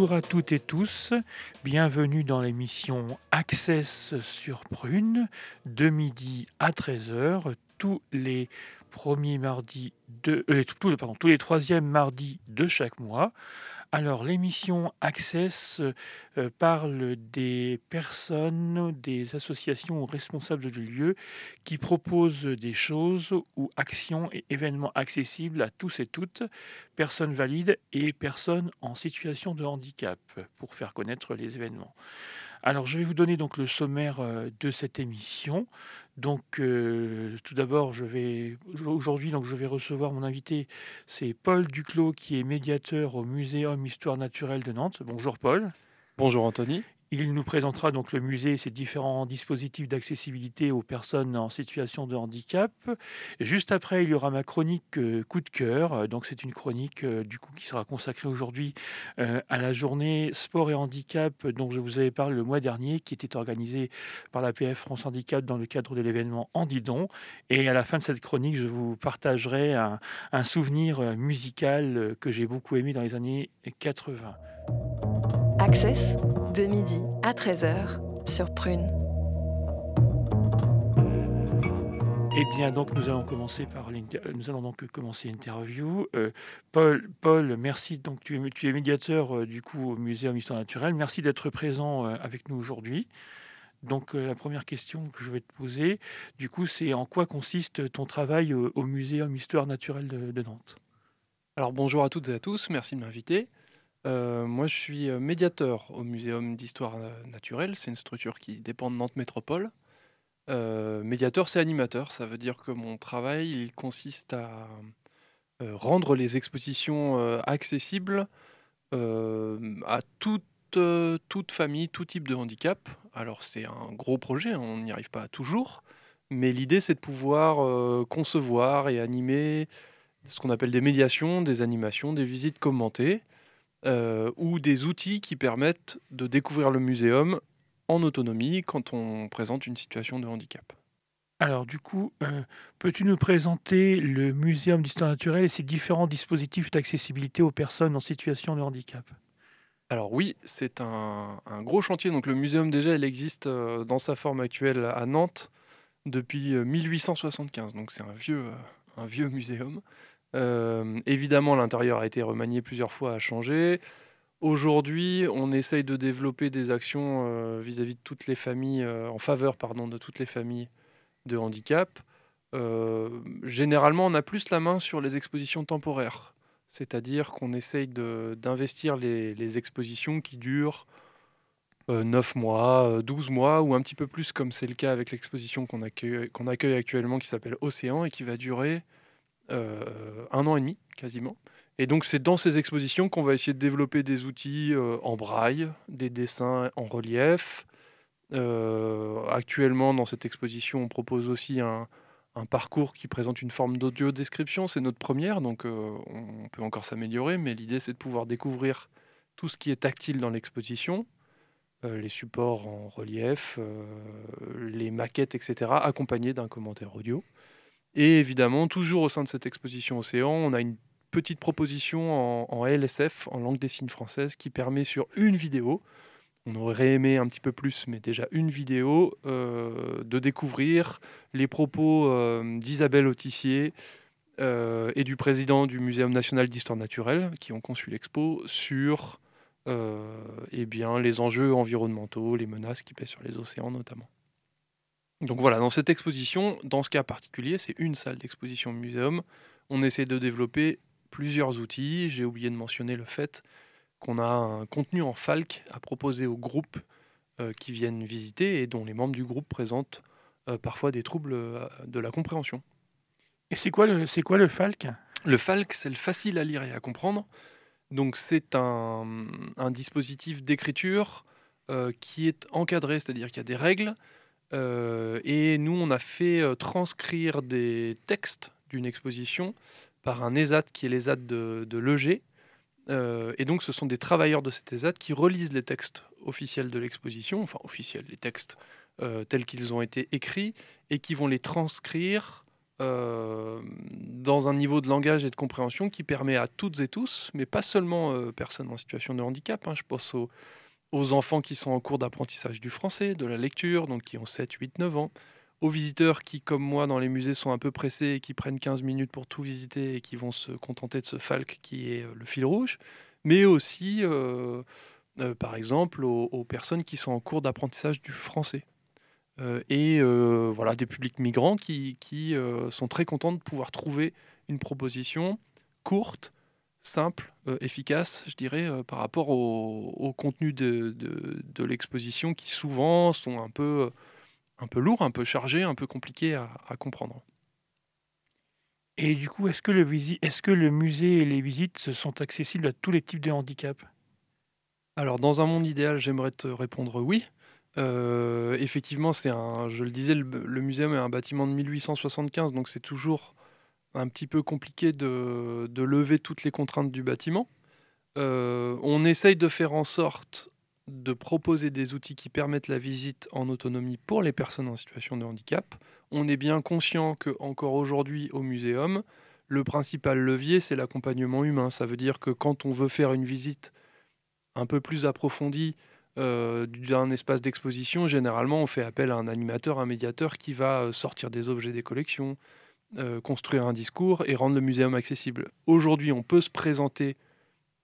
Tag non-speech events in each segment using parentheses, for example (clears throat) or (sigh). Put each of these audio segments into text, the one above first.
Bonjour à toutes et tous, bienvenue dans l'émission Access sur Prune de midi à 13h tous les premiers mardis de euh, tous, pardon, tous les troisièmes mardis de chaque mois. Alors, l'émission Access euh, parle des personnes, des associations ou responsables de lieux qui proposent des choses ou actions et événements accessibles à tous et toutes, personnes valides et personnes en situation de handicap, pour faire connaître les événements. Alors, je vais vous donner donc le sommaire euh, de cette émission. Donc, euh, tout d'abord, je vais aujourd'hui, donc je vais recevoir mon invité, c'est Paul Duclos, qui est médiateur au Muséum Histoire Naturelle de Nantes. Bonjour Paul. Bonjour Anthony. Il nous présentera donc le musée et ses différents dispositifs d'accessibilité aux personnes en situation de handicap. Juste après, il y aura ma chronique euh, coup de cœur. Donc c'est une chronique euh, du coup qui sera consacrée aujourd'hui euh, à la journée sport et handicap dont je vous avais parlé le mois dernier, qui était organisée par la PF France Handicap dans le cadre de l'événement Andidon. Et à la fin de cette chronique, je vous partagerai un souvenir musical que j'ai beaucoup aimé dans les années 80. Access de midi à 13h sur Prune. Eh bien, donc nous allons commencer par nous allons donc commencer l'interview. Euh, Paul, Paul, merci. Donc tu es, tu es médiateur euh, du coup au Muséum Histoire Naturelle. Merci d'être présent euh, avec nous aujourd'hui. Donc la première question que je vais te poser, du coup, c'est en quoi consiste ton travail au, Muséum Histoire Naturelle de Nantes? Alors bonjour à toutes et à tous, merci de m'inviter. Euh, moi, je suis euh, médiateur au Muséum d'histoire euh, naturelle. C'est une structure qui dépend de Nantes Métropole. médiateur, c'est animateur. Ça veut dire que mon travail, il consiste à rendre les expositions accessibles à toute, toute famille, tout type de handicap. Alors, c'est un gros projet, on n'y arrive pas toujours. Mais l'idée, c'est de pouvoir concevoir et animer ce qu'on appelle des médiations, des animations, des visites commentées. Euh, ou des outils qui permettent de découvrir le muséum en autonomie quand on présente une situation de handicap. Alors du coup, euh, peux-tu nous présenter le Muséum d'histoire naturelle et ses différents dispositifs d'accessibilité aux personnes en situation de handicap? Alors oui, c'est un, gros chantier. Donc le muséum déjà, il existe euh, dans sa forme actuelle à Nantes depuis 1875. Donc c'est un vieux, un vieux (laughs) muséum. Euh, évidemment, l'intérieur a été remanié plusieurs fois, a changé. Aujourd'hui, on essaye de développer des actions euh, vis-à-vis de toutes les familles, euh, en faveur pardon, de toutes les familles de handicap. généralement, on a plus la main sur les expositions temporaires, c'est-à-dire qu'on essaye d'investir les, expositions qui durent 9 mois, 12 mois, ou un petit peu plus, comme c'est le cas avec l'exposition qu'on accueille, actuellement, qui s'appelle Océan, et qui va durer un an et demi quasiment. Et donc c'est dans ces expositions qu'on va essayer de développer des outils euh, en braille, des dessins en relief. Euh, actuellement, dans cette exposition, on propose aussi un, parcours qui présente une forme d'audio description. C'est notre première, donc on peut encore s'améliorer, mais l'idée c'est de pouvoir découvrir tout ce qui est tactile dans l'exposition, les supports en relief, les maquettes, etc., accompagnés d'un commentaire audio. Et évidemment, toujours au sein de cette exposition Océan, on a une petite proposition en, LSF, en langue des signes française, qui permet sur une vidéo, on aurait aimé un petit peu plus, mais déjà une vidéo, euh, de découvrir les propos euh, d'Isabelle Autissier euh, et du président du Muséum national d'histoire naturelle, qui ont conçu l'expo, sur eh les enjeux environnementaux, les menaces qui pèsent sur les océans notamment. Donc voilà, dans cette exposition, dans ce cas particulier, c'est une salle d'exposition muséum. On essaie de développer plusieurs outils. J'ai oublié de mentionner le fait qu'on a un contenu en FALC à proposer aux groupes euh, qui viennent visiter et dont les membres du groupe présentent euh, parfois des troubles euh, de la compréhension. Et c'est quoi le, c'est quoi le FALC Le FALC, c'est le facile à lire et à comprendre. Donc c'est un, un dispositif d'écriture qui est encadré, c'est-à-dire qu'il y a des règles euh, et nous, on a fait euh, transcrire des textes d'une exposition par un ESAT qui est l'ESAT de, de l'EG. Euh, et donc, ce sont des travailleurs de cet ESAT qui relisent les textes officiels de l'exposition, enfin officiels, les textes tels qu'ils ont été écrits, et qui vont les transcrire dans un niveau de langage et de compréhension qui permet à toutes et tous, mais pas seulement personnes en situation de handicap, hein, je pense aux, aux enfants qui sont en cours d'apprentissage du français, de la lecture, donc qui ont 7, 8, 9 ans, aux visiteurs qui, comme moi, dans les musées, sont un peu pressés et qui prennent 15 minutes pour tout visiter et qui vont se contenter de ce falc qui est le fil rouge, mais aussi, par exemple, aux, personnes qui sont en cours d'apprentissage du français. Euh, et euh, voilà, des publics migrants qui, euh, sont très contents de pouvoir trouver une proposition courte, simple, efficace, je dirais, par rapport au, contenu de, l'exposition qui souvent sont un peu, un peu lourds, un peu chargés, un peu compliqués à, comprendre. Et du coup, est-ce que, le que le musée et les visites sont accessibles à tous les types de handicap Alors, dans un monde idéal, j'aimerais te répondre oui. Euh, effectivement, c'est un, je le disais, le, muséum est un bâtiment de 1875, donc c'est toujours un petit peu compliqué de, lever toutes les contraintes du bâtiment. Euh, on essaye de faire en sorte de proposer des outils qui permettent la visite en autonomie pour les personnes en situation de handicap. On est bien conscient que encore aujourd'hui au muséum, le principal levier c'est l'accompagnement humain. Ça veut dire que quand on veut faire une visite un peu plus approfondie euh, d'un espace d'exposition, généralement, on fait appel à un animateur, un médiateur qui va euh, sortir des objets des collections, euh, construire un discours et rendre le muséum accessible. Aujourd'hui, on peut se présenter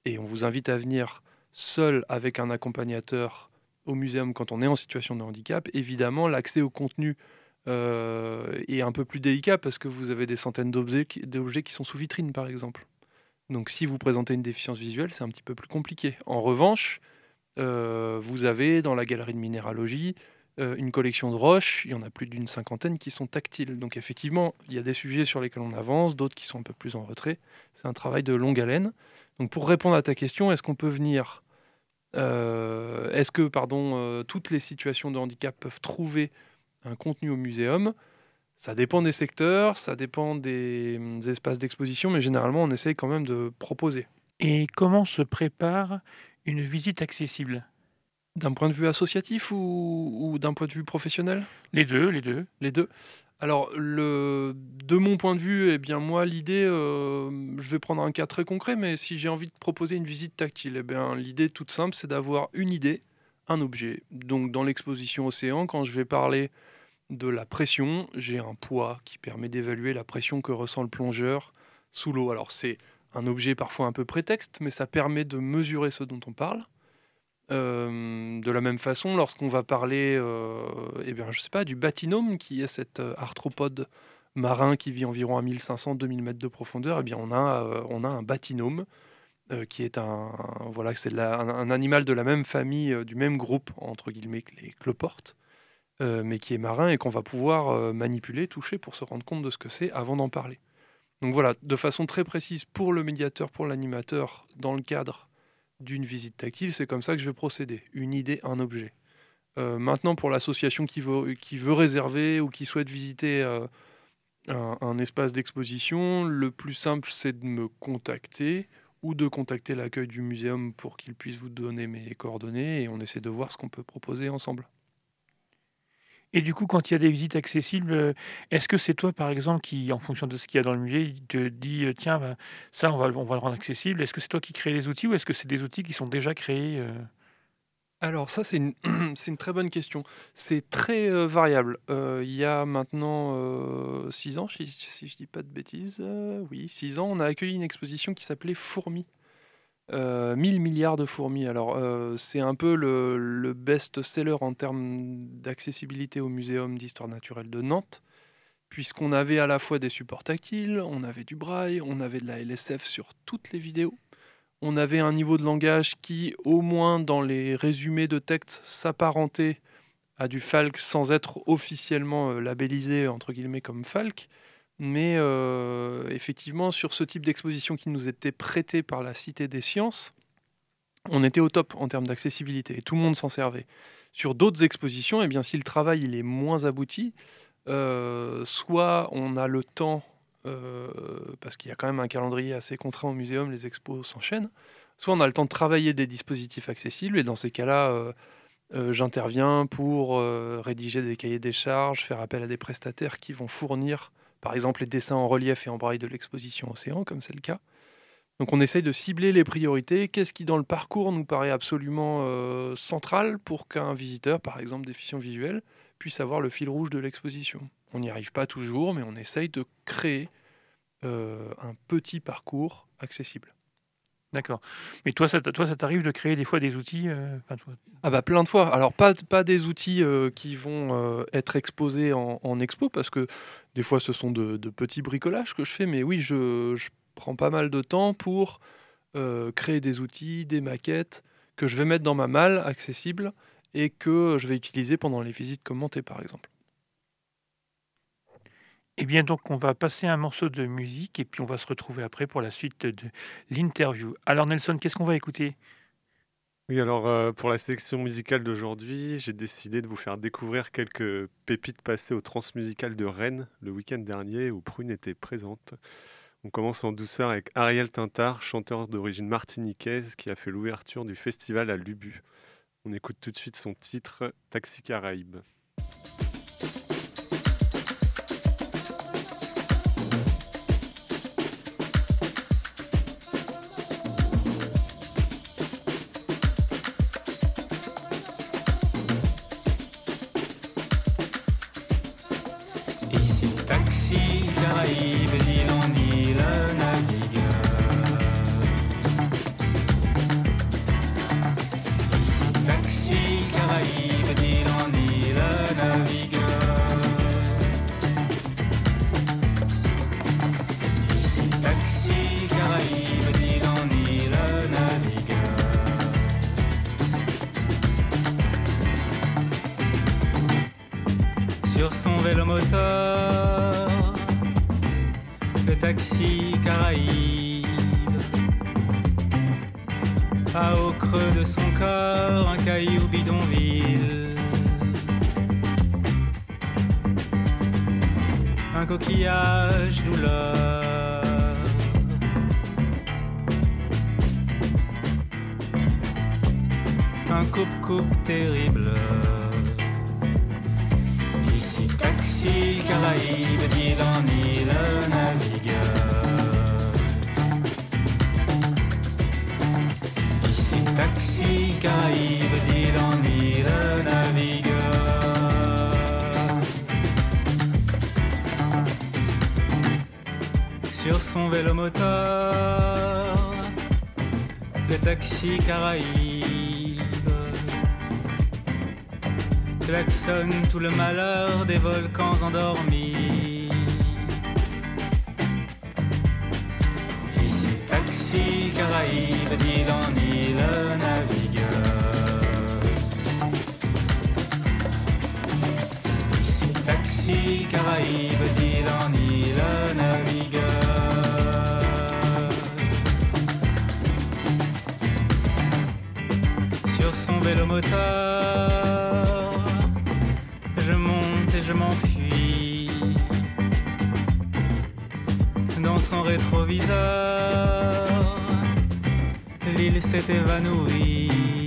et on vous invite à venir seul avec un accompagnateur au muséum quand on est en situation de handicap. Évidemment, l'accès au contenu est un peu plus délicat parce que vous avez des centaines d'objets qui sont sous vitrine, par exemple. Donc, si vous présentez une déficience visuelle, c'est un petit peu plus compliqué. En revanche, euh, vous avez dans la galerie de minéralogie euh, une collection de roches, il y en a plus d'une cinquantaine qui sont tactiles. Donc effectivement, il y a des sujets sur lesquels on avance, d'autres qui sont un peu plus en retrait. C'est un travail de longue haleine. Donc pour répondre à ta question, est-ce qu'on peut venir euh, Est-ce que pardon, toutes les situations de handicap peuvent trouver un contenu au muséum? Ça dépend des secteurs, ça dépend des, des espaces d'exposition, mais généralement on essaye quand même de proposer. Et comment se prépare une visite accessible? D'un point de vue associatif ou, d'un point de vue professionnel? Les deux, les deux. Les deux. Alors, le, de mon point de vue, eh bien moi, l'idée, euh, je vais prendre un cas très concret, mais si j'ai envie de proposer une visite tactile, eh bien l'idée toute simple, c'est d'avoir une idée, un objet. Donc, dans l'exposition Océan, quand je vais parler de la pression, j'ai un poids qui permet d'évaluer la pression que ressent le plongeur sous l'eau. Alors, c'est un objet parfois un peu prétexte, mais ça permet de mesurer ce dont on parle. Euh, de la même façon, lorsqu'on va parler, euh, eh bien, je sais pas, du batinome, qui est cet euh, arthropode marin qui vit environ à 1500-2000 mètres de profondeur, eh bien, on a, on a un batinome qui est un, voilà, c'est un, animal de la même famille, du même groupe entre guillemets que les cloportes, mais qui est marin et qu'on va pouvoir manipuler, toucher pour se rendre compte de ce que c'est avant d'en parler. Donc voilà, de façon très précise pour le médiateur, pour l'animateur, dans le cadre d'une visite tactile, c'est comme ça que je vais procéder. Une idée, un objet. Euh, maintenant, pour l'association qui veut, qui veut réserver ou qui souhaite visiter euh, un, espace d'exposition, le plus simple, c'est de me contacter ou de contacter l'accueil du muséum pour qu'il puisse vous donner mes coordonnées et on essaie de voir ce qu'on peut proposer ensemble. Et du coup, quand il y a des visites accessibles, euh, est-ce que c'est toi, par exemple, qui, en fonction de ce qu'il y a dans le musée, te dit euh, tiens, bah, ça, on va, le rendre accessible Est-ce que c'est toi qui crée les outils ou est-ce que c'est des outils qui sont déjà créés euh? Alors ça, c'est une, (clears throat) une, très bonne question. C'est très variable. Il y a maintenant six ans, si, si je dis pas de bêtises, oui, six ans, on a accueilli une exposition qui s'appelait Fourmis. 1000 euh, milliards de fourmis. Alors, euh, c'est un peu le, best-seller en termes d'accessibilité au Muséum d'histoire naturelle de Nantes, puisqu'on avait à la fois des supports tactiles, on avait du braille, on avait de la LSF sur toutes les vidéos, on avait un niveau de langage qui, au moins dans les résumés de texte, s'apparentait à du Falk sans être officiellement euh, labellisé entre guillemets comme Falk. Mais euh, effectivement, sur ce type d'exposition qui nous était prêté par la Cité des Sciences, on était au top en termes d'accessibilité et tout le monde s'en servait. Sur d'autres expositions, eh bien, si le travail il est moins abouti, euh, soit on a le temps, euh, parce qu'il y a quand même un calendrier assez contraint au muséum, les expos s'enchaînent, soit on a le temps de travailler des dispositifs accessibles, et dans ces cas-là, j'interviens pour rédiger des cahiers des charges, faire appel à des prestataires qui vont fournir par exemple les dessins en relief et en braille de l'exposition Océan, comme c'est le cas. Donc on essaye de cibler les priorités, qu'est-ce qui dans le parcours nous paraît absolument euh, central pour qu'un visiteur, par exemple déficient visuel, puisse avoir le fil rouge de l'exposition? On n'y arrive pas toujours, mais on essaye de créer euh, un petit parcours accessible. D'accord. Mais toi, ça, toi, ça t'arrive de créer des fois des outils euh, Ah bah plein de fois. Alors pas, pas des outils qui vont être exposés en, expo, parce que des fois ce sont de, petits bricolages que je fais, mais oui, je prend pas mal de temps pour euh, créer des outils, des maquettes que je vais mettre dans ma malle accessible et que je vais utiliser pendant les visites commentées par exemple. Eh bien donc on va passer un morceau de musique et puis on va se retrouver après pour la suite de l'interview. Alors Nelson, qu'est-ce qu'on va écouter? Oui, alors euh, pour la sélection musicale d'aujourd'hui, j'ai décidé de vous faire découvrir quelques pépites passées au Transmusical de Rennes le week-end dernier où Prune était présente. On commence en douceur avec Ariel Tintard, chanteur d'origine martiniquaise qui a fait l'ouverture du festival à Lubu. On écoute tout de suite son titre Taxi Caraïbe. sur son vélo moteur, le taxi Caraïbe. A au creux de son corps, un caillou bidonville. Un coquillage douleur. Un coupe-coupe terrible ici, Caraïbes, d'île en île navigue. Ici, taxi, Caraïbes, d'île en île navigue. Sur son vélo moteur, le taxi Caraïbe tout le malheur des volcans endormis. Ici taxi Caraïbe, dit en le navigueur. Ici taxi Caraïbe, dit en le navigueur. Sur son vélo moteur je m'enfuis. Dans son rétroviseur, l'île s'est évanouie.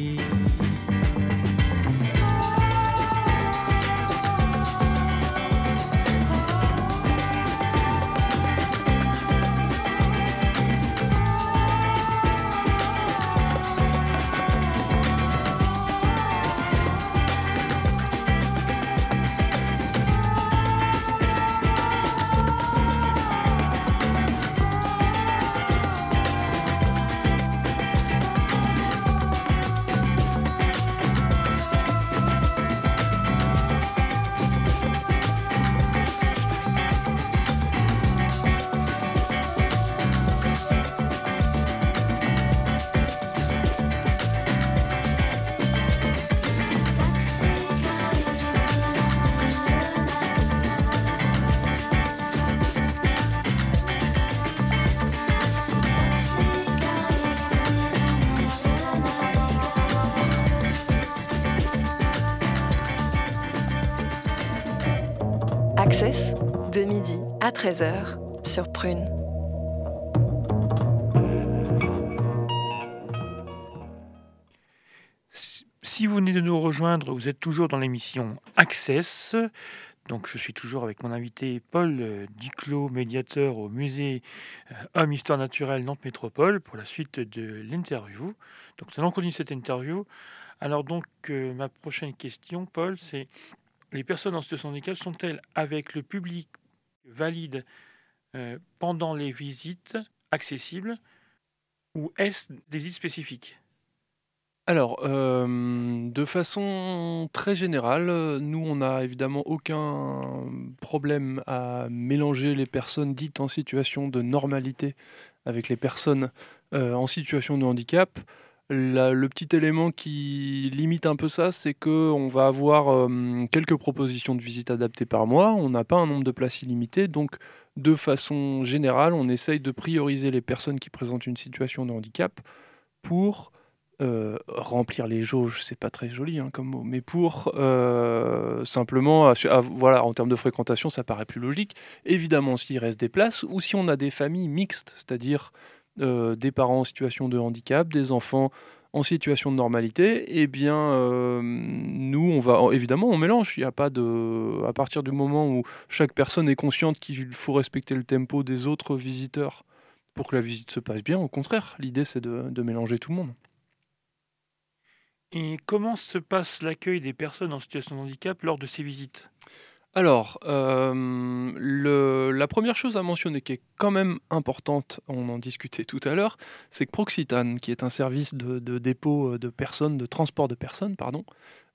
13h sur Prune. Si vous venez de nous rejoindre, vous êtes toujours dans l'émission Access. Donc, je suis toujours avec mon invité Paul euh, Duclos, médiateur au musée euh, Homme Histoire Naturelle Nantes Métropole, pour la suite de l'interview. Donc, nous allons continuer cette interview. Alors, donc, euh, ma prochaine question, Paul, c'est les personnes en situation de handicap sont-elles avec le public valide euh, pendant les visites accessibles ou est-ce des visites spécifiques? Alors, euh, de façon très générale, nous, on n'a évidemment aucun problème à mélanger les personnes dites en situation de normalité avec les personnes euh, en situation de handicap. Le petit élément qui limite un peu ça, c'est qu'on va avoir euh, quelques propositions de visite adaptées par mois. On n'a pas un nombre de places illimité, donc de façon générale, on essaye de prioriser les personnes qui présentent une situation de handicap pour euh, remplir les jauges, c'est pas très joli hein, comme mot, mais pour euh, simplement, voilà, en termes de fréquentation, ça paraît plus logique. Évidemment, s'il reste des places, ou si on a des familles mixtes, c'est-à-dire euh, des parents en situation de handicap, des enfants en situation de normalité, eh bien, euh, nous, on va évidemment, on mélange. Il n'y a pas de, à partir du moment où chaque personne est consciente qu'il faut respecter le tempo des autres visiteurs pour que la visite se passe bien. Au contraire, l'idée c'est de, de mélanger tout le monde. Et comment se passe l'accueil des personnes en situation de handicap lors de ces visites? Alors, euh, la première chose à mentionner qui est quand même importante, on en discutait tout à l'heure, c'est que Proxitane, qui est un service de, dépôt de personnes, de transport de personnes, pardon,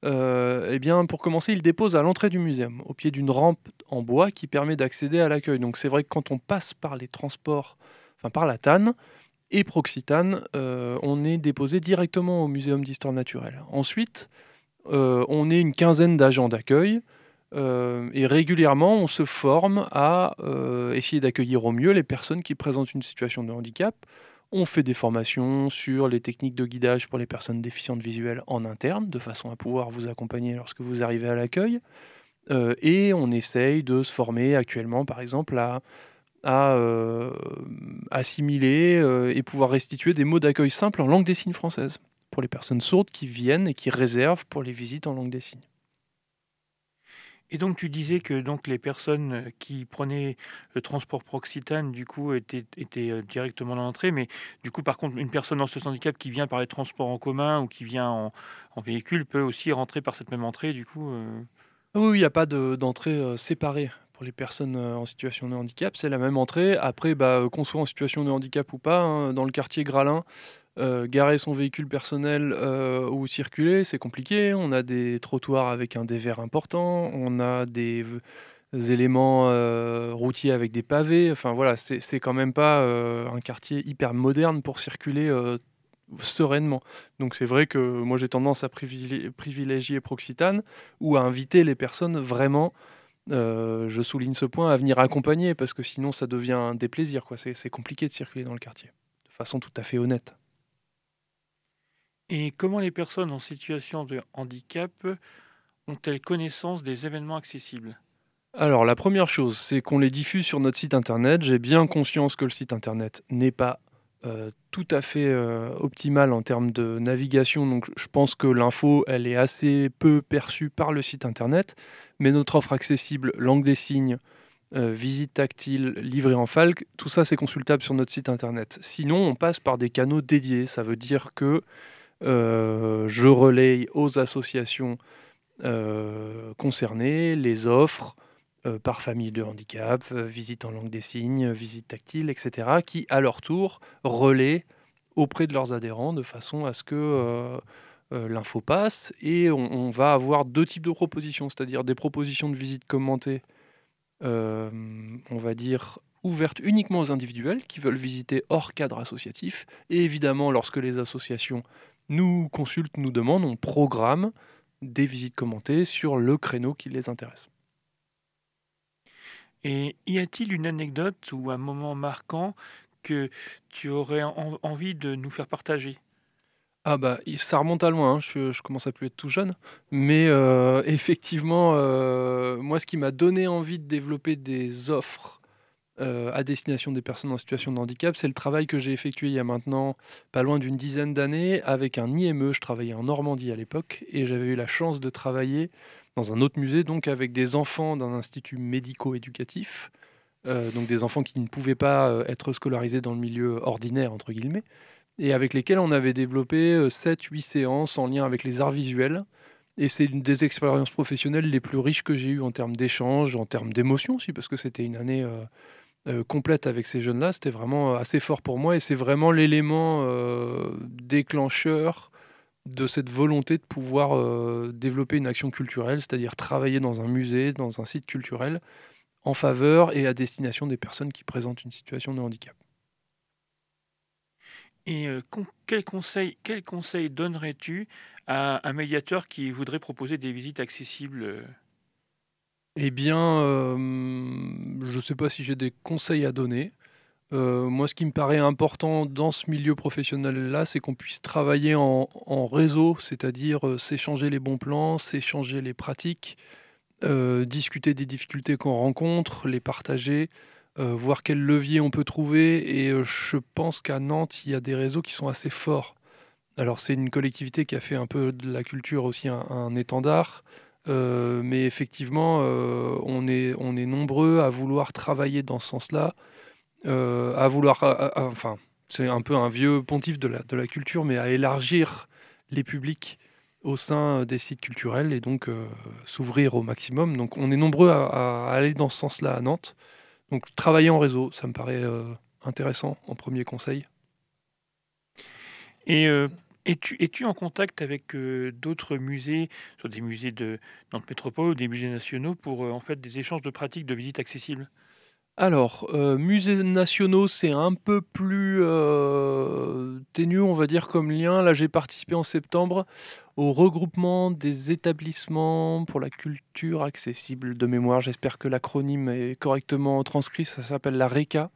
euh, eh bien, pour commencer, il dépose à l'entrée du muséum, au pied d'une rampe en bois qui permet d'accéder à l'accueil. Donc, c'est vrai que quand on passe par les transports, enfin par la TAN et Proxitane, euh, on est déposé directement au muséum d'histoire naturelle. Ensuite, euh, on est une quinzaine d'agents d'accueil. Euh, et régulièrement, on se forme à euh, essayer d'accueillir au mieux les personnes qui présentent une situation de handicap. On fait des formations sur les techniques de guidage pour les personnes déficientes visuelles en interne, de façon à pouvoir vous accompagner lorsque vous arrivez à l'accueil. Euh, et on essaye de se former actuellement, par exemple, à, assimiler et pouvoir restituer des mots d'accueil simples en langue des signes française pour les personnes sourdes qui viennent et qui réservent pour les visites en langue des signes. Et donc tu disais que donc les personnes qui prenaient le transport Proxitane du coup étaient, étaient euh, directement dans l'entrée, mais du coup par contre une personne situation de handicap qui vient par les transports en commun ou qui vient en, véhicule peut aussi rentrer par cette même entrée du coup. euh, Ah Oui, il n'y a pas de- d'entrée euh, séparée pour les personnes en situation de handicap. C'est la même entrée. Après, bah, qu'on soit en situation de handicap ou pas, hein, dans le quartier Gralin, euh, garer son véhicule personnel euh, ou circuler, c'est compliqué. On a des trottoirs avec un dévers important. On a des, éléments euh, routiers avec des pavés. Enfin voilà, c'est quand même pas un quartier hyper moderne pour circuler sereinement. Donc c'est vrai que moi j'ai tendance à privilé- privilégier Proxitane ou à inviter les personnes vraiment, je souligne ce point, à venir accompagner parce que sinon ça devient un déplaisir. c'est compliqué de circuler dans le quartier de façon tout à fait honnête. Et comment les personnes en situation de handicap ont-elles connaissance des événements accessibles? Alors la première chose, c'est qu'on les diffuse sur notre site internet. J'ai bien conscience que le site internet n'est pas euh, tout à fait euh, optimal en termes de navigation, donc je pense que l'info, elle est assez peu perçue par le site internet. Mais notre offre accessible, langue des signes, euh, visite tactile, livrée en falque, tout ça c'est consultable sur notre site internet. Sinon, on passe par des canaux dédiés. Ça veut dire que je relaye aux associations euh, concernées les offres euh, par famille de handicap, euh, visite en langue des signes, visite tactile, etc., qui à leur tour relaient auprès de leurs adhérents de façon à ce que euh, euh, l'info passe. Et on, va avoir deux types de propositions, c'est-à-dire des propositions de visite commentées, euh, on va dire ouvertes uniquement aux individuels qui veulent visiter hors cadre associatif. Et évidemment, lorsque les associations nous consultent, nous demandent, on programme des visites commentées sur le créneau qui les intéresse. Et y a-t-il une anecdote ou un moment marquant que tu aurais en- envie de nous faire partager? Ah bah ça remonte à loin, hein, je, je commence à plus être tout jeune, mais euh, (laughs) effectivement, euh, moi ce qui m'a donné envie de développer des offres euh, à destination des personnes en situation de handicap, c'est le travail que j'ai effectué il y a maintenant pas loin d'une dizaine d'années avec un IME, je travaillais en Normandie à l'époque, et j'avais eu la chance de travailler dans un autre musée, donc avec des enfants d'un institut médico-éducatif, euh, donc des enfants qui ne pouvaient pas euh, être scolarisés dans le milieu ordinaire, entre guillemets, et avec lesquels on avait développé 7-8 séances en lien avec les arts visuels. Et c'est une des expériences professionnelles les plus riches que j'ai eues en termes d'échanges, en termes d'émotions aussi, parce que c'était une année complète avec ces jeunes-là. C'était vraiment assez fort pour moi et c'est vraiment l'élément déclencheur de cette volonté de pouvoir euh, développer une action culturelle, c'est-à-dire travailler dans un musée, dans un site culturel, en faveur et à destination des personnes qui présentent une situation de handicap. Et euh, quel conseil, donnerais-tu à un médiateur qui voudrait proposer des visites accessibles euh? Eh bien, je ne sais pas si j'ai des conseils à donner. Euh, moi, ce qui me paraît important dans ce milieu professionnel-là, c'est qu'on puisse travailler en, réseau, c'est-à-dire euh, s'échanger les bons plans, s'échanger les pratiques, euh, discuter des difficultés qu'on rencontre, les partager, voir quels leviers on peut trouver. Et je pense qu'à Nantes, il y a des réseaux qui sont assez forts. Alors, c'est une collectivité qui a fait un peu de la culture aussi un, étendard. Mais effectivement, on, est, on est nombreux à vouloir travailler dans ce sens-là, euh, à vouloir, enfin, c'est un peu un vieux pontif de la, de la culture, mais à élargir les publics au sein des sites culturels et donc euh, s'ouvrir au maximum. Donc on est nombreux à, aller dans ce sens-là à Nantes. Donc travailler en réseau, ça me paraît euh, intéressant en premier conseil. Et es-tu, es-tu en contact avec d'autres musées, soit des musées de Nantes Métropole ou des musées nationaux, pour en fait des échanges de pratiques de visites accessibles? Alors, euh, musées nationaux, c'est un peu plus euh, ténu, on va dire, comme lien. Là, j'ai participé en septembre au regroupement des établissements pour la culture accessible de mémoire. J'espère que l'acronyme est correctement transcrit. Ça s'appelle la RECA.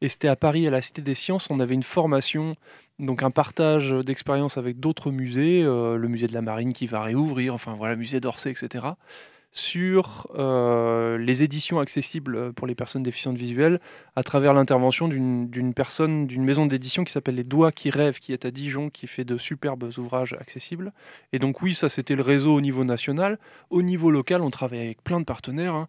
Et c'était à Paris, à la Cité des Sciences. On avait une formation, donc un partage d'expériences avec d'autres musées, euh, le musée de la Marine qui va réouvrir, enfin voilà, le musée d'Orsay, etc sur euh, les éditions accessibles pour les personnes déficientes visuelles à travers l'intervention d'une personne, d'une maison d'édition qui s'appelle Les Doigts qui rêvent, qui est à Dijon, qui fait de superbes ouvrages accessibles. Et donc oui, ça c'était le réseau au niveau national. Au niveau local, on travaille avec plein de partenaires. Hein.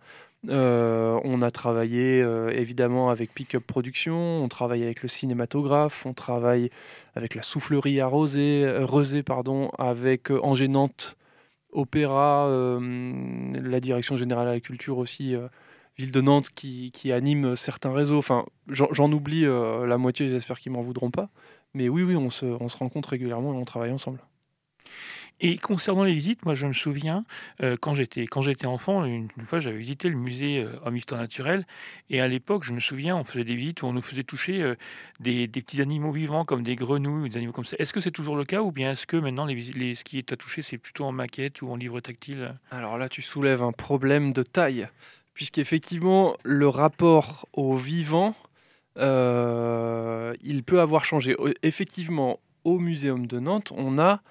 Euh, on a travaillé euh, évidemment avec Pickup Production, on travaille avec le cinématographe, on travaille avec la soufflerie à Rosé, pardon, avec Angers Nantes Opéra, euh, la Direction Générale à la Culture aussi, euh, Ville de Nantes qui, anime certains réseaux. Enfin, j'en oublie euh, la moitié, j'espère qu'ils m'en voudront pas. Mais oui, oui, on se rencontre régulièrement et on travaille ensemble. Et concernant les visites, moi je me souviens, euh, quand j'étais quand j'étais enfant, une, fois j'avais visité le musée euh, Homme Histoire Naturelle, et à l'époque, je me souviens, on faisait des visites où on nous faisait toucher euh, des, petits animaux vivants comme des grenouilles ou des animaux comme ça. Est-ce que c'est toujours le cas, ou bien est-ce que maintenant les, les, ce qui est à toucher, c'est plutôt en maquette ou en livre tactile? Alors là, tu soulèves un problème de taille, puisqu'effectivement, le rapport au vivant, il peut avoir changé. Effectivement, au Muséum de Nantes, on a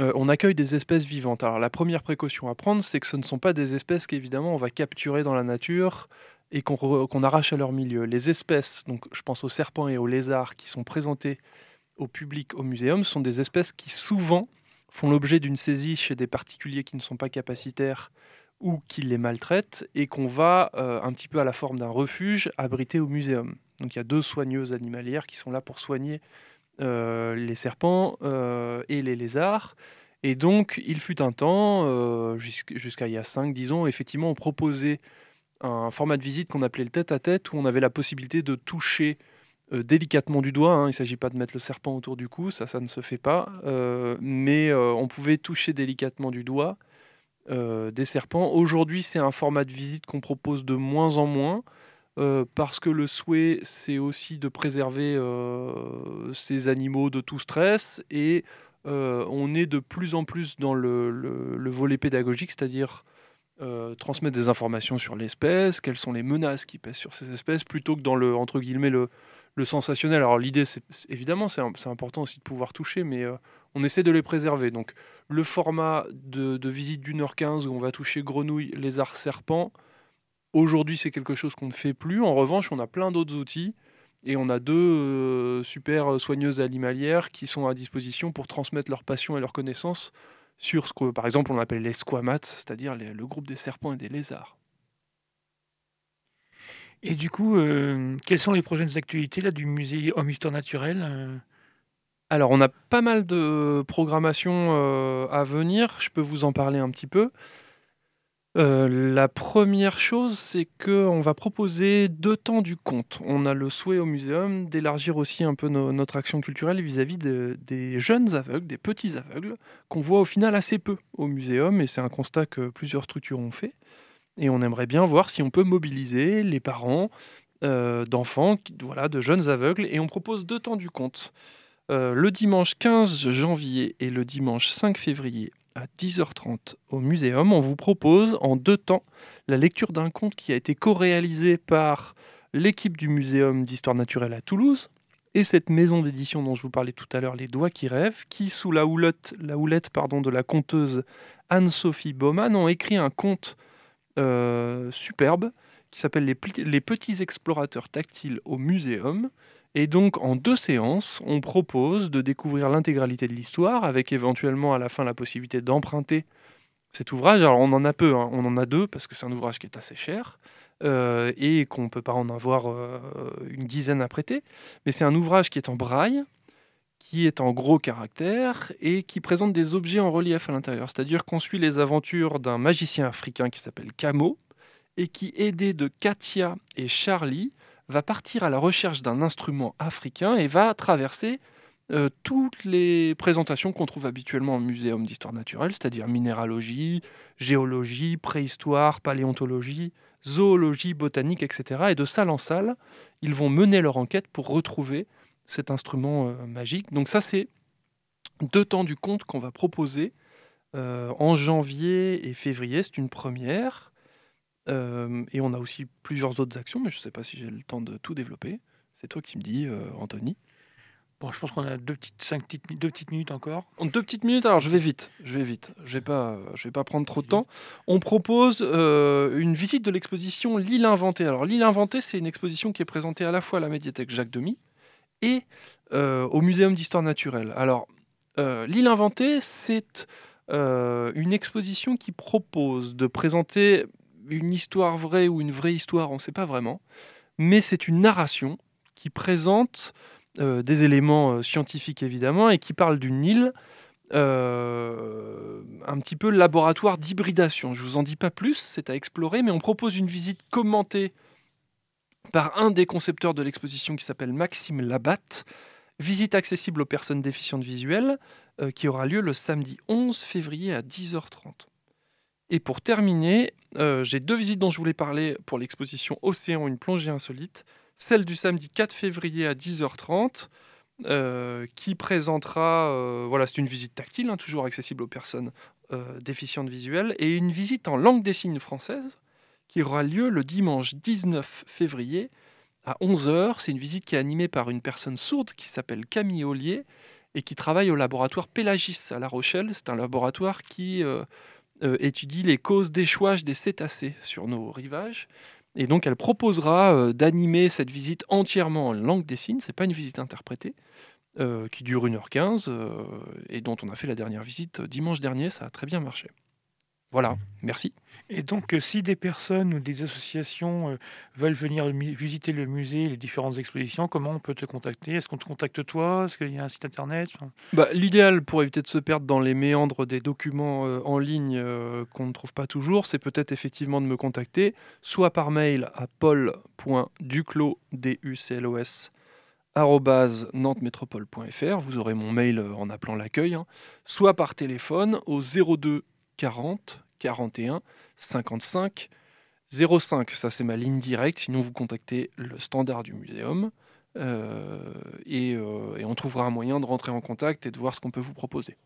euh, on accueille des espèces vivantes. Alors la première précaution à prendre, c'est que ce ne sont pas des espèces qu'évidemment on va capturer dans la nature et qu'on arrache à leur milieu. Les espèces, donc je pense aux serpents et aux lézards qui sont présentés au public au muséum, sont des espèces qui souvent font l'objet d'une saisie chez des particuliers qui ne sont pas capacitaires ou qui les maltraitent et qu'on va euh, un petit peu à la forme d'un refuge abriter au muséum. Donc il y a deux soigneuses animalières qui sont là pour soigner les serpents euh, et les lézards. Et donc, il fut un temps, euh, jusqu'à il y a 5-10 ans, effectivement, on proposait un format de visite qu'on appelait le tête-à-tête, où on avait la possibilité de toucher délicatement du doigt. Hein. il ne s'agit pas de mettre le serpent autour du cou, ça, ça ne se fait pas. mais on pouvait toucher délicatement du doigt des serpents. Aujourd'hui, c'est un format de visite qu'on propose de moins en moins. Euh, parce que le souhait, c'est aussi de préserver euh, ces animaux de tout stress et euh, on est de plus en plus dans le, volet pédagogique, c'est-à-dire transmettre des informations sur l'espèce, quelles sont les menaces qui pèsent sur ces espèces, plutôt que dans le entre guillemets le, sensationnel. Alors l'idée, c'est évidemment, c'est important aussi de pouvoir toucher, mais on essaie de les préserver. Donc le format de, de visite d'une heure quinze où on va toucher grenouilles, lézards, serpents, Aujourd'hui, c'est quelque chose qu'on ne fait plus. En revanche, on a plein d'autres outils et on a deux euh, super soigneuses animalières qui sont à disposition pour transmettre leur passion et leur connaissance sur ce que, par exemple, on appelle les squamates, c'est-à-dire le groupe des serpents et des lézards. Et du coup, euh, quelles sont les prochaines actualités là, du musée Homme Histoire Naturelle euh? Alors, on a pas mal de programmation euh, à venir. Je peux vous en parler un petit peu. Euh, la première chose, c'est qu'on va proposer deux temps du conte. On a le souhait au muséum d'élargir aussi un peu no- notre action culturelle vis-à-vis de- des jeunes aveugles, des petits aveugles, qu'on voit au final assez peu au muséum, et c'est un constat que plusieurs structures ont fait. Et on aimerait bien voir si on peut mobiliser les parents euh, d'enfants, voilà, de jeunes aveugles, et on propose deux temps du conte. Euh, le dimanche 15 janvier et le dimanche 5 février à 10h30 au Muséum, on vous propose en deux temps la lecture d'un conte qui a été co-réalisé par l'équipe du Muséum d'histoire naturelle à Toulouse et cette maison d'édition dont je vous parlais tout à l'heure, Les Doigts qui rêvent, qui, sous la houlette, la houlette pardon, de la conteuse Anne-Sophie Baumann, ont écrit un conte euh, superbe qui s'appelle les, Les Petits Explorateurs Tactiles au Muséum. Et donc, en deux séances, on propose de découvrir l'intégralité de l'histoire, avec éventuellement à la fin la possibilité d'emprunter cet ouvrage. Alors, on en a peu, hein. on en a deux, parce que c'est un ouvrage qui est assez cher, euh, et qu'on ne peut pas en avoir euh, une dizaine à prêter. Mais c'est un ouvrage qui est en braille, qui est en gros caractères, et qui présente des objets en relief à l'intérieur. C'est-à-dire qu'on suit les aventures d'un magicien africain qui s'appelle Camo, et qui, aidé de Katia et Charlie, va partir à la recherche d'un instrument africain et va traverser euh, toutes les présentations qu'on trouve habituellement au muséum d'histoire naturelle, c'est-à-dire minéralogie, géologie, préhistoire, paléontologie, zoologie, botanique, etc. Et de salle en salle, ils vont mener leur enquête pour retrouver cet instrument euh, magique. Donc ça, c'est deux temps du conte qu'on va proposer euh, en janvier et février. C'est une première. Euh, et on a aussi plusieurs autres actions, mais je ne sais pas si j'ai le temps de tout développer. C'est toi qui me dis, euh, Anthony. Bon, je pense qu'on a deux petites, cinq petites, deux petites minutes encore. En deux petites minutes, alors je vais vite, je vais vite, je vais pas, je vais pas prendre trop de temps. On propose euh, une visite de l'exposition L'île inventée. Alors l'île inventée, c'est une exposition qui est présentée à la fois à la médiathèque Jacques Demy et euh, au Muséum d'histoire naturelle. Alors l'île inventée, c'est une exposition qui propose de présenter une histoire vraie ou une vraie histoire, on ne sait pas vraiment, mais c'est une narration qui présente euh, des éléments euh, scientifiques évidemment et qui parle d'une île euh, un petit peu laboratoire d'hybridation. Je vous en dis pas plus, c'est à explorer, mais on propose une visite commentée par un des concepteurs de l'exposition qui s'appelle Maxime Labatte. Visite accessible aux personnes déficientes visuelles qui aura lieu le samedi 11 février à 10h30. Et pour terminer, euh, j'ai deux visites dont je voulais parler pour l'exposition Océan, une plongée insolite. Celle du samedi 4 février à 10h30, euh, qui présentera, euh, voilà, c'est une visite tactile, hein, toujours accessible aux personnes déficientes visuelles, et une visite en langue des signes française, qui aura lieu le dimanche 19 février à 11h. C'est une visite qui est animée par une personne sourde qui s'appelle Camille Ollier et qui travaille au laboratoire Pélagis à La Rochelle. C'est un laboratoire qui euh, étudie les causes d'échouage des cétacés sur nos rivages. Et donc, elle proposera euh, d'animer cette visite entièrement en langue des signes. C'est pas une visite interprétée, euh, qui dure 1h15 euh, et dont on a fait la dernière visite dimanche dernier. Ça a très bien marché. Voilà, merci. Et donc, euh, si des personnes ou des associations euh, veulent venir visiter le musée, les différentes expositions, comment on peut te contacter? Est-ce qu'on te contacte toi? Est-ce qu'il y a un site internet? Bah, L'idéal pour éviter de se perdre dans les méandres des documents euh, en ligne euh, qu'on ne trouve pas toujours, c'est peut-être effectivement de me contacter, soit par mail à paul.duclos, D-U-C-L-O-S, arobase nantemétropole.fr, vous aurez mon mail en appelant l'accueil, hein, soit par téléphone au 02 40 41 55 05, ça c'est ma ligne directe, sinon vous contactez le standard du muséum. Euh, et, euh, et on trouvera un moyen de rentrer en contact et de voir ce qu'on peut vous proposer.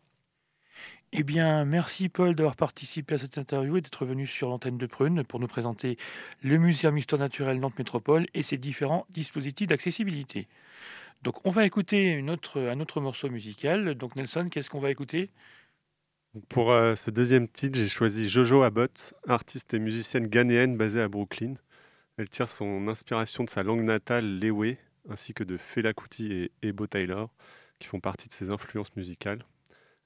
Eh bien, merci Paul d'avoir participé à cette interview et d'être venu sur l'antenne de Prune pour nous présenter le Muséum Histoire Naturelle Nantes Métropole et ses différents dispositifs d'accessibilité. Donc, on va écouter un autre morceau musical. Donc, Nelson, qu'est-ce qu'on va écouter? Pour euh, ce deuxième titre, j'ai choisi Jojo Abbott, artiste et musicienne ghanéenne basée à Brooklyn. Elle tire son inspiration de sa langue natale, l'Ewe, ainsi que de Fela Kuti et Ebo Taylor, qui font partie de ses influences musicales.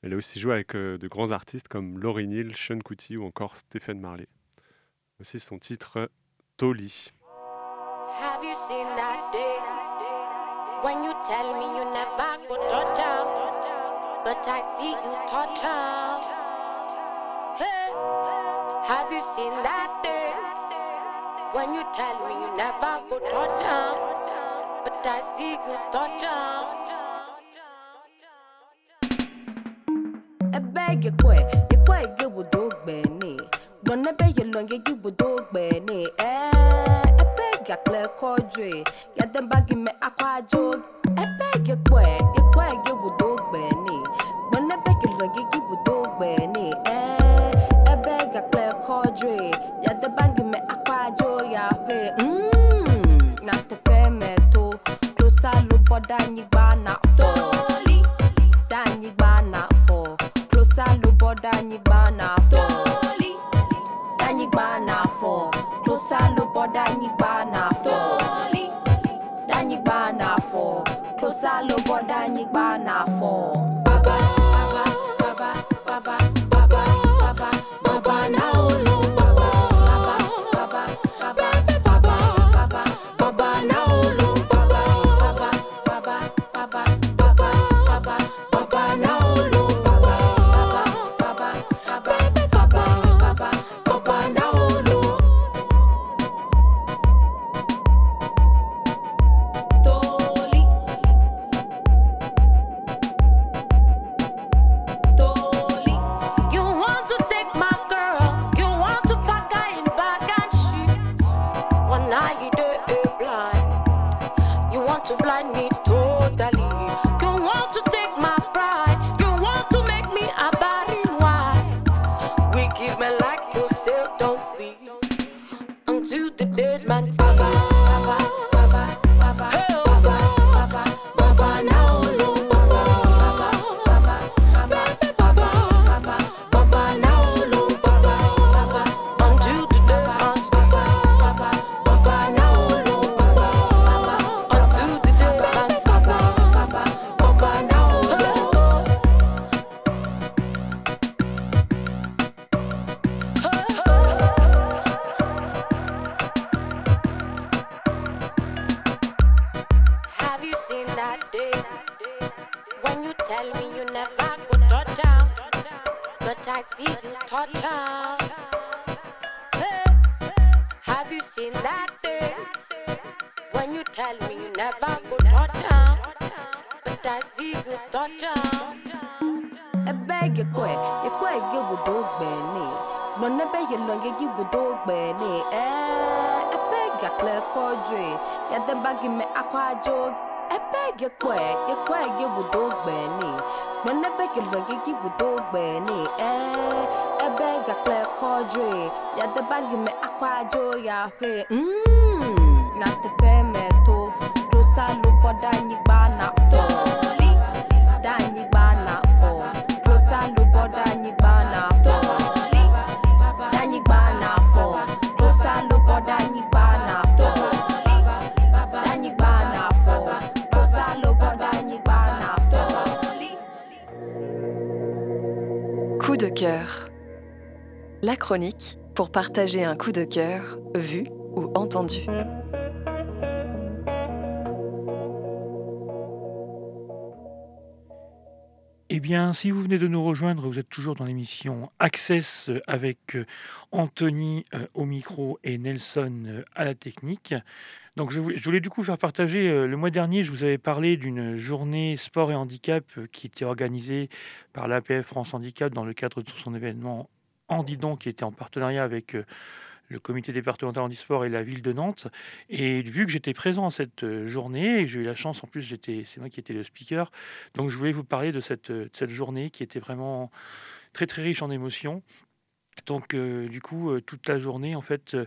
Elle a aussi joué avec euh, de grands artistes comme Laurie Neal, Sean Kuti ou encore Stephen Marley. Voici son titre Toli. Have you seen that day? When you tell me you never go touch but I see you torture. Hey, have you seen that thing? when you tell me you never go torture, but I see you torture. I beg you quit. you quick, you would do Benny. Don't I beg you long, you would do Benny. I beg you, clear, cordry. Get them back in me, I quite joke. I beg you quit. babe. Mmm, na te peme to. Closa lupo danyi bana fo. Toli. Danyi bana fo. Closa lupo danyi bana fo. Toli. Danyi bana fo. Closa lupo danyi bana fo. Toli. Danyi bana fo. Closa lupo danyi bana fo. bagime akwajo ebege kwe ye kwe ye budo gbeni when ebege lege gi budo gbeni eh ebege kwe kodre ya de bagime akwajo ya hwe. Mm na te fe me to. Do sa lu boda nyi gba na La chronique pour partager un coup de cœur vu ou entendu. Eh bien, si vous venez de nous rejoindre, vous êtes toujours dans l'émission Access avec euh, Anthony euh, au micro et Nelson euh, à la technique. Donc, je voulais, du coup faire partager. euh, le mois dernier, je vous avais parlé d'une journée sport et handicap euh, qui était organisée par l'APF France Handicap dans le cadre de son événement Handidon qui était en partenariat avec euh, le comité départemental handisport et la ville de Nantes. Et vu que j'étais présent à cette euh, journée, j'ai eu la chance, en plus, j'étais, c'est moi qui étais le speaker, donc je voulais vous parler de cette, euh, de cette journée qui était vraiment très très riche en émotions. Donc euh, du coup, euh, toute la journée, en fait, euh,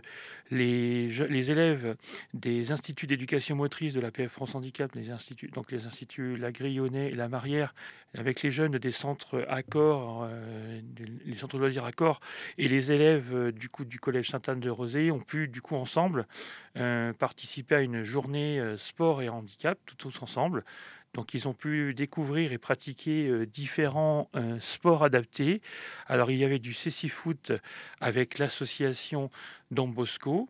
les, élèves des instituts d'éducation motrice de la PF France Handicap, les instituts, donc les instituts La Grillonnais et La Marière, avec les jeunes des centres Accor, les centres de loisirs Accor, et les élèves du du collège Sainte-Anne de Rosé ont pu du coup ensemble participer à une journée sport et handicap, tous ensemble. Donc ils ont pu découvrir et pratiquer euh, différents euh, sports adaptés. Alors il y avait du cécifoot avec l'association Don Bosco.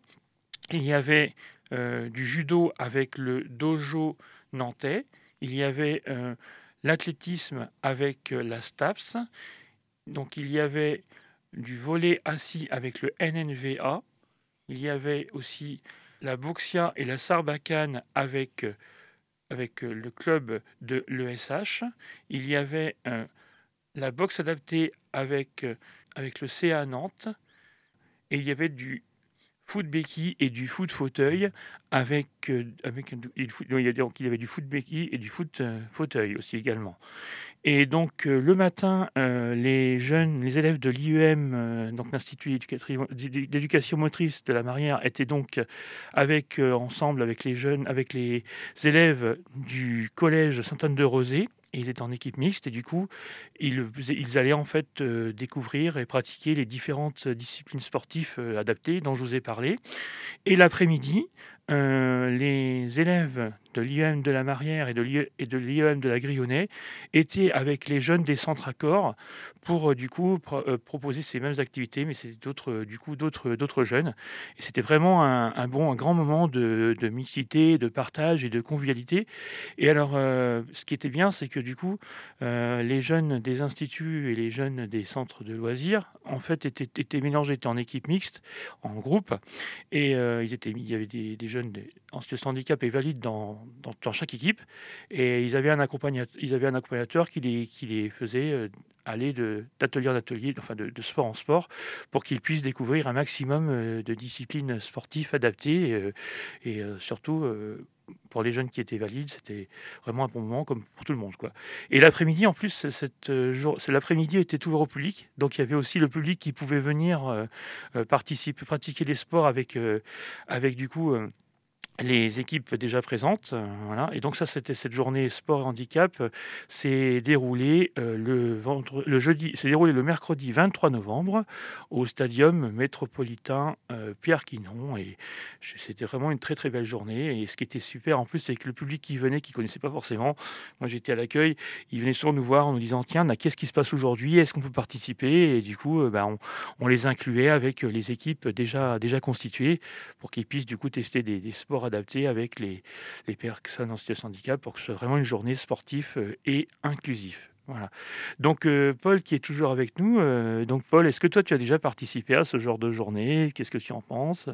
Il y avait euh, du judo avec le dojo nantais. Il y avait l'athlétisme avec la STAPS. Donc il y avait du volet assis avec le NNVA. Il y avait aussi la boxia et la sarbacane avec, avec euh, le club de l'ESH. Il y avait la boxe adaptée avec, euh, avec le CA Nantes. Et il y avait du foot béquille et du foot fauteuil avec, euh, avec il y a- donc, il y avait du foot béquille et du foot euh, fauteuil aussi également. Et donc euh, le matin, les jeunes, les élèves de l'IEM, donc l'Institut d'éducation motrice de la Marrière, étaient donc avec ensemble avec les jeunes, avec les élèves du collège Sainte-Anne-de-Rosée. Ils étaient en équipe mixte et du coup, ils, ils allaient en fait euh, découvrir et pratiquer les différentes disciplines sportives euh, adaptées dont je vous ai parlé. Et l'après-midi, euh, les élèves de l'IEM de la Marrière et de l'IE et de l'IEM de la Grillonnais étaient avec les jeunes des centres accords pour euh, du coup euh, proposer ces mêmes activités, mais c'est d'autres du coup d'autres jeunes. C'était vraiment un, bon, un grand moment de, mixité, de partage et de convivialité. Et alors, ce qui était bien, c'est que du coup, les jeunes des instituts et les jeunes des centres de loisirs, en fait, étaient, mélangés, étaient en équipe mixte, en groupe, et ils étaient, il y avait des, des jeunes en situation de handicap et valides dans, dans, chaque équipe, et ils avaient un accompagnateur, ils avaient un accompagnateur qui les, qui les faisait euh, aller d'atelier en atelier, enfin de, de sport en sport, pour qu'ils puissent découvrir un maximum euh, de disciplines sportives adaptées, et euh, surtout pour les jeunes qui étaient valides, c'était vraiment un bon moment comme pour tout le monde. Quoi. Et l'après-midi, en plus, l'après-midi était ouvert au public, donc il y avait aussi le public qui pouvait venir participer, pratiquer les sports avec, avec du coup les équipes déjà présentes. euh, voilà. Et donc ça, c'était cette journée sport et handicap. euh, s'est déroulée euh, le, s'est déroulé le mercredi 23 novembre au stadium métropolitain euh, Pierre Quinon. Et c'était vraiment une très très belle journée. Et ce qui était super en plus, c'est que le public qui venait, qui connaissait pas forcément, moi j'étais à l'accueil, il venait souvent nous voir en nous disant tiens, qu'est-ce qui se passe aujourd'hui? Est-ce qu'on peut participer Et du coup, euh, bah, on, les incluait avec euh, les équipes déjà déjà constituées pour qu'ils puissent du coup tester des sports adaptés avec les, les personnes en situation de handicap pour que ce soit vraiment une journée sportive euh, et inclusive. Voilà. Donc euh, Paul qui est toujours avec nous. euh, donc Paul, est-ce que toi tu as déjà participé à ce genre de journée? Qu'est-ce que tu en penses?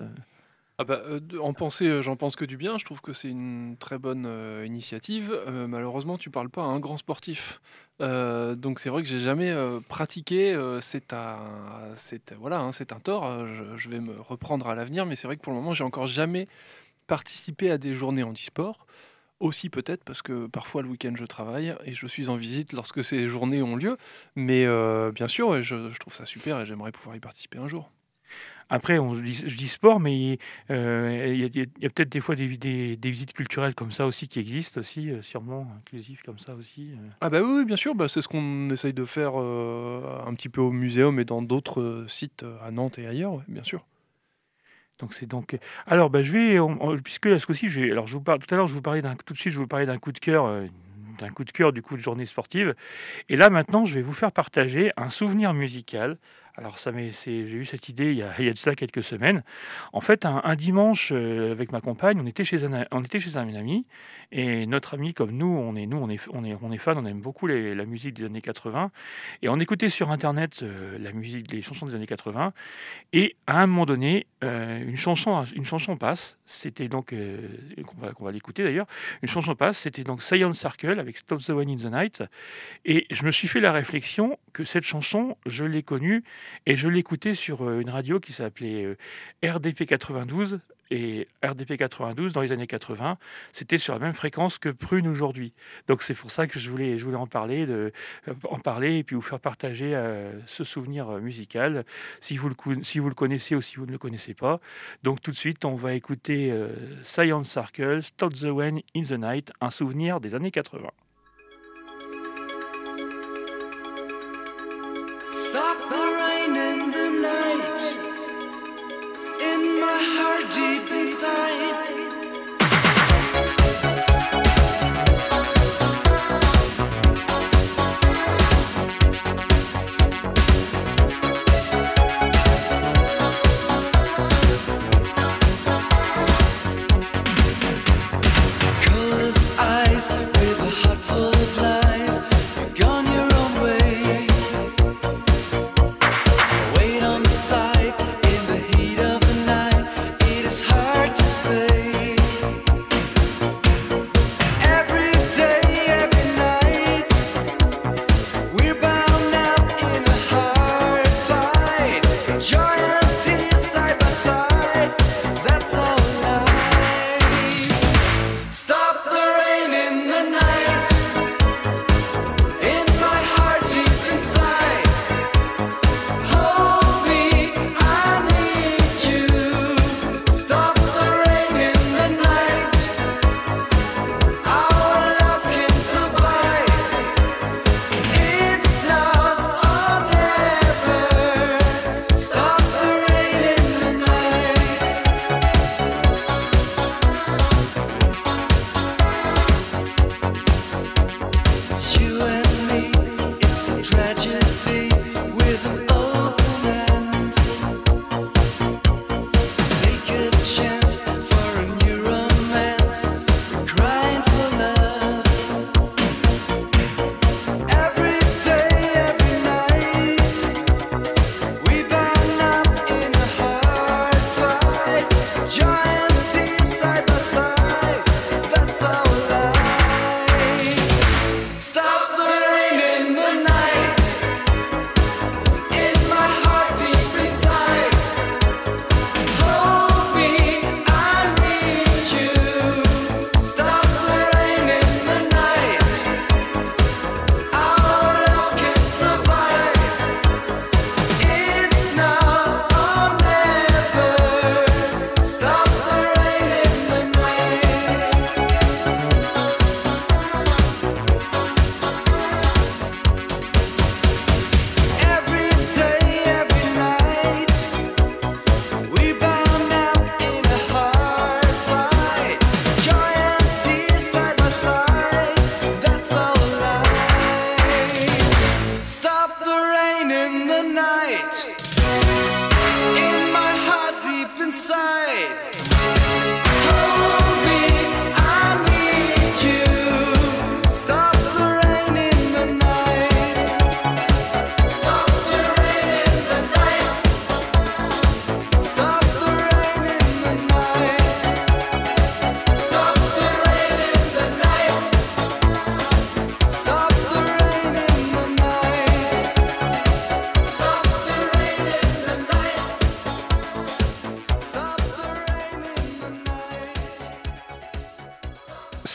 Ah bah, en penser, j'en pense que du bien. Je trouve que c'est une très bonne initiative. Malheureusement, tu parles pas à un grand sportif. Donc c'est vrai que j'ai jamais pratiqué. c'est un, voilà, hein, c'est un tort. Je, je vais me reprendre à l'avenir, mais c'est vrai que pour le moment, j'ai encore jamais participé à des journées handisport. Aussi peut-être parce que parfois le week-end je travaille et je suis en visite lorsque ces journées ont lieu. Mais euh, bien sûr, ouais, je, je trouve ça super et j'aimerais pouvoir y participer un jour. Après, on dit, je dis sport, mais euh, il y a, peut-être des fois des, des- des visites culturelles comme ça aussi qui existent aussi, euh, sûrement inclusives comme ça aussi. euh. Ah bah oui, oui, bien sûr, bah, c'est ce qu'on essaye de faire un petit peu au muséum et dans d'autres sites à Nantes et ailleurs, ouais, bien sûr. Donc c'est donc. Alors bah, je vais, on- puisque là ce coup-ci, j'ai- alors je vous parle tout à l'heure, je vous parlais d'un tout de suite, je vous parlais d'un coup de cœur, euh, d'un coup de cœur du coup de journée sportive. Et là maintenant, je vais vous faire partager un souvenir musical. Alors ça j'ai eu cette idée il y, a, (laughs) il quelques semaines. En fait, un, dimanche euh, avec ma compagne, on était chez un, ami et notre ami comme nous, on est fan, on aime beaucoup la musique des années 80 et on écoutait sur internet euh, la musique, les chansons des années 80 et à un moment donné, euh, une, chanson, une chanson passe. C'était donc, qu'on va l'écouter d'ailleurs, une chanson passe. C'était donc Science Circle avec Stop the One in the Night. Et je me suis fait la réflexion que cette chanson, je l'ai connue et je l'écoutais sur euh, une radio qui s'appelait euh, RDP 92. Et RDP 92, dans les années 80, c'était sur la même fréquence que Prune aujourd'hui. Donc c'est pour ça que je voulais, je voulais en parler, euh, en parler et puis vous faire partager ce souvenir musical si vous, le, si vous le connaissez ou si vous ne le connaissez pas. Donc tout de suite, on va écouter Science Circle, Stop the When in the Night, un souvenir des années 80. heart deep inside.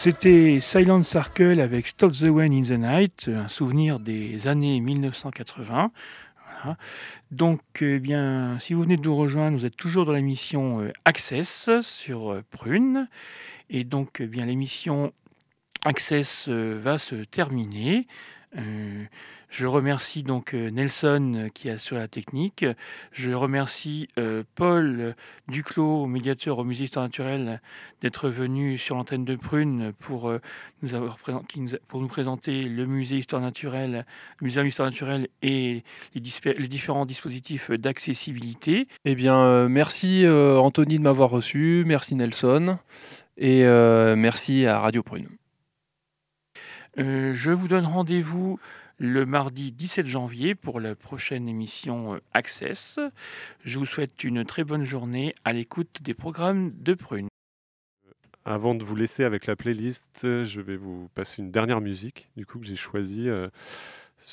C'était Silent Circle avec Stop the Rain in the Night, un souvenir des années 1980. Voilà. Donc, eh bien, si vous venez de nous rejoindre, vous êtes toujours dans l'émission euh, Access sur euh, Prune. Et donc, eh bien, l'émission Access euh, va se terminer. Je remercie donc euh, Nelson euh, qui assure la technique. Je remercie euh, Paul Duclos, médiateur au Musée Histoire Naturelle, d'être venu sur l'antenne de Prune pour, nous avoir pour présenter le musée Histoire Naturelle, le Muséum Histoire Naturelle et les, différents dispositifs d'accessibilité. Eh bien, merci Anthony de m'avoir reçu, merci Nelson, et euh, merci à Radio Prune. Euh, je vous donne rendez-vous le mardi 17 janvier pour la prochaine émission euh, Access. Je vous souhaite une très bonne journée à l'écoute des programmes de Prune. Avant de vous laisser avec la playlist, euh, je vais vous passer une dernière musique, du coup que j'ai choisie, euh,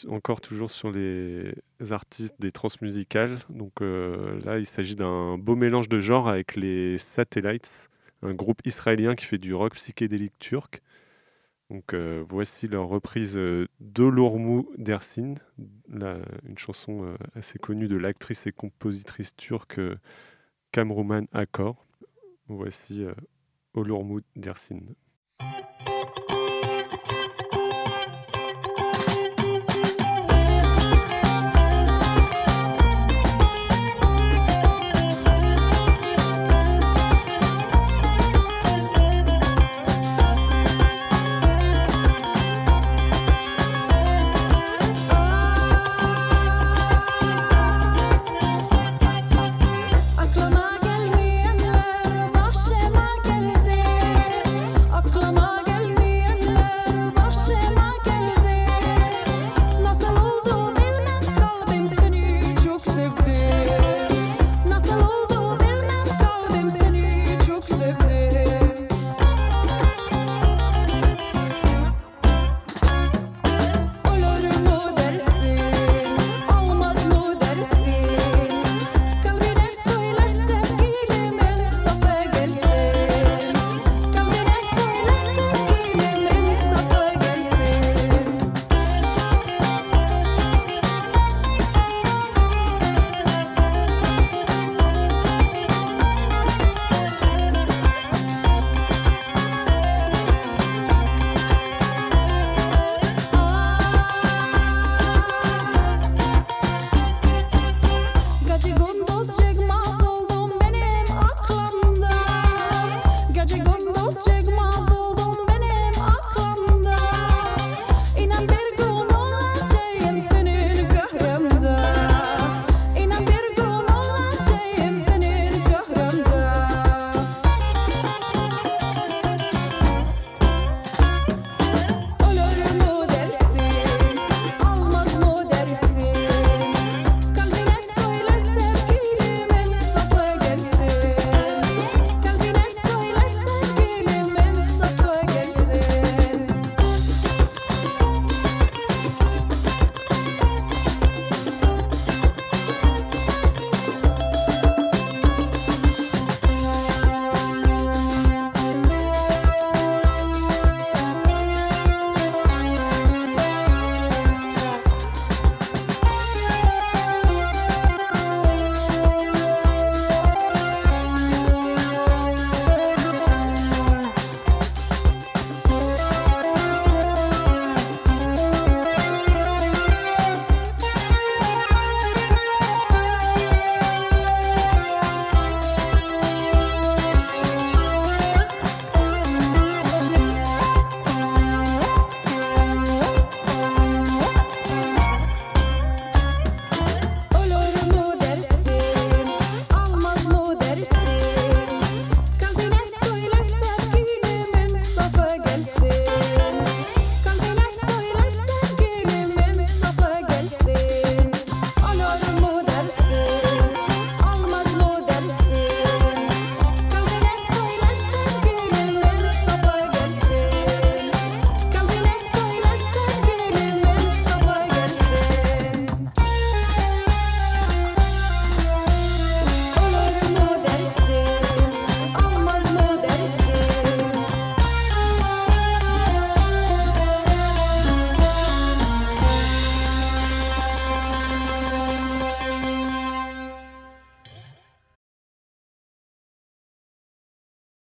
encore toujours sur les artistes des transmusicales. Donc là, il s'agit d'un beau mélange de genres avec les Satellites, un groupe israélien qui fait du rock psychédélique turc. Euh, voici leur reprise euh, d'Olormu Dersin, une chanson euh, assez connue de l'actrice et compositrice turque euh, Kamruman Akor. Voici Olormu Dersin.